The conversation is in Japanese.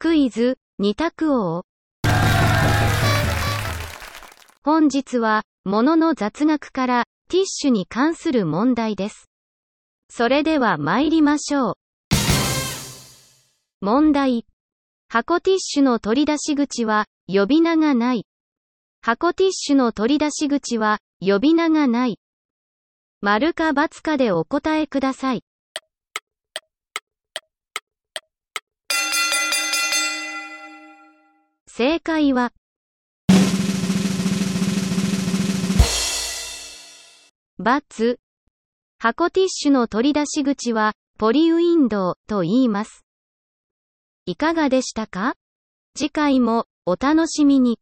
クイズ、二択王。本日は、物の雑学から、ティッシュに関する問題です。それでは参りましょう。問題。箱ティッシュの取り出し口は、呼び名がない。箱ティッシュの取り出し口は、呼び名がない。丸か×かでお答えください。正解は、バツ。箱ティッシュの取り出し口は、ポリウィンドウと言います。いかがでしたか？次回もお楽しみに。